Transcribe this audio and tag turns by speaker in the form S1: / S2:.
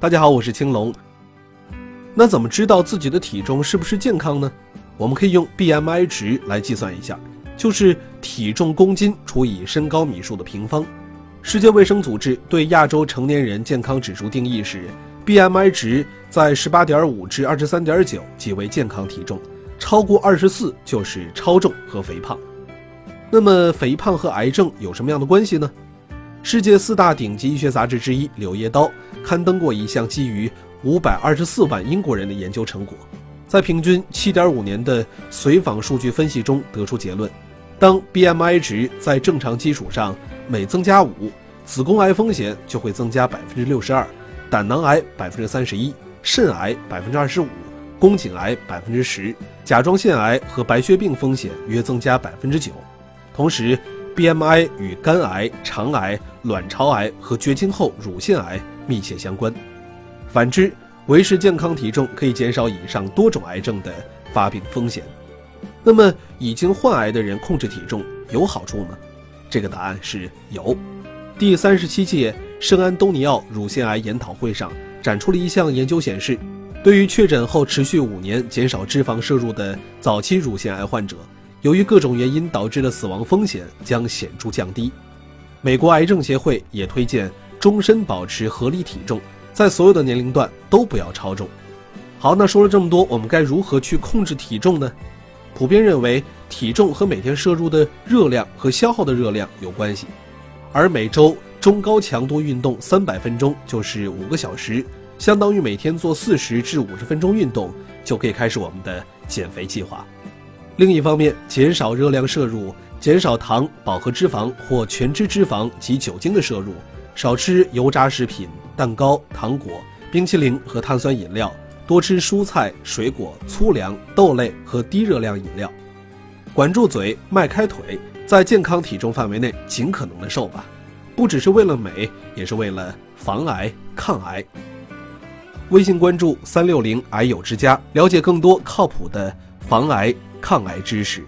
S1: 大家好，我是青龙。那怎么知道自己的体重是不是健康呢？我们可以用 BMI 值来计算一下，就是体重公斤除以身高米数的平方。世界卫生组织对亚洲成年人健康指数定义是：BMI 值在18.5至23.9即为健康体重，超过24就是超重和肥胖。那么，肥胖和癌症有什么样的关系呢？世界四大顶级医学杂志之一《柳叶刀》刊登过一项基于五百二十四万英国人的研究成果，在平均七点五年的随访数据分析中得出结论：当 BMI 值在正常基础上每增加五，子宫癌风险就会增加百分之六十二，胆囊癌百分之三十一，肾癌百分之二十五，宫颈癌百分之十，甲状腺癌和白血病风险约增加百分之九。同时，BMI 与肝癌、肠癌、卵巢癌和绝经后乳腺癌密切相关。反之，维持健康体重可以减少以上多种癌症的发病风险。那么，已经患癌的人控制体重有好处吗？这个答案是有。第三十七届圣安东尼奥乳腺癌研讨会上展出了一项研究，显示，对于确诊后持续五年减少脂肪摄入的早期乳腺癌患者。由于各种原因导致的死亡风险将显著降低。美国癌症协会也推荐终身保持合理体重，在所有的年龄段都不要超重。好，那说了这么多，我们该如何去控制体重呢？普遍认为，体重和每天摄入的热量和消耗的热量有关系，而每周中高强度运动三百分钟就是五个小时，相当于每天做四十至五十分钟运动，就可以开始我们的减肥计划。另一方面，减少热量摄入，减少糖、饱和脂肪或全脂脂肪及酒精的摄入，少吃油炸食品、蛋糕、糖果、冰淇淋和碳酸饮料，多吃蔬菜、水果、粗粮、豆类和低热量饮料。管住嘴，迈开腿，在健康体重范围内尽可能的瘦吧，不只是为了美，也是为了防癌抗癌。微信关注三六零癌友之家，了解更多靠谱的防癌。抗癌知识。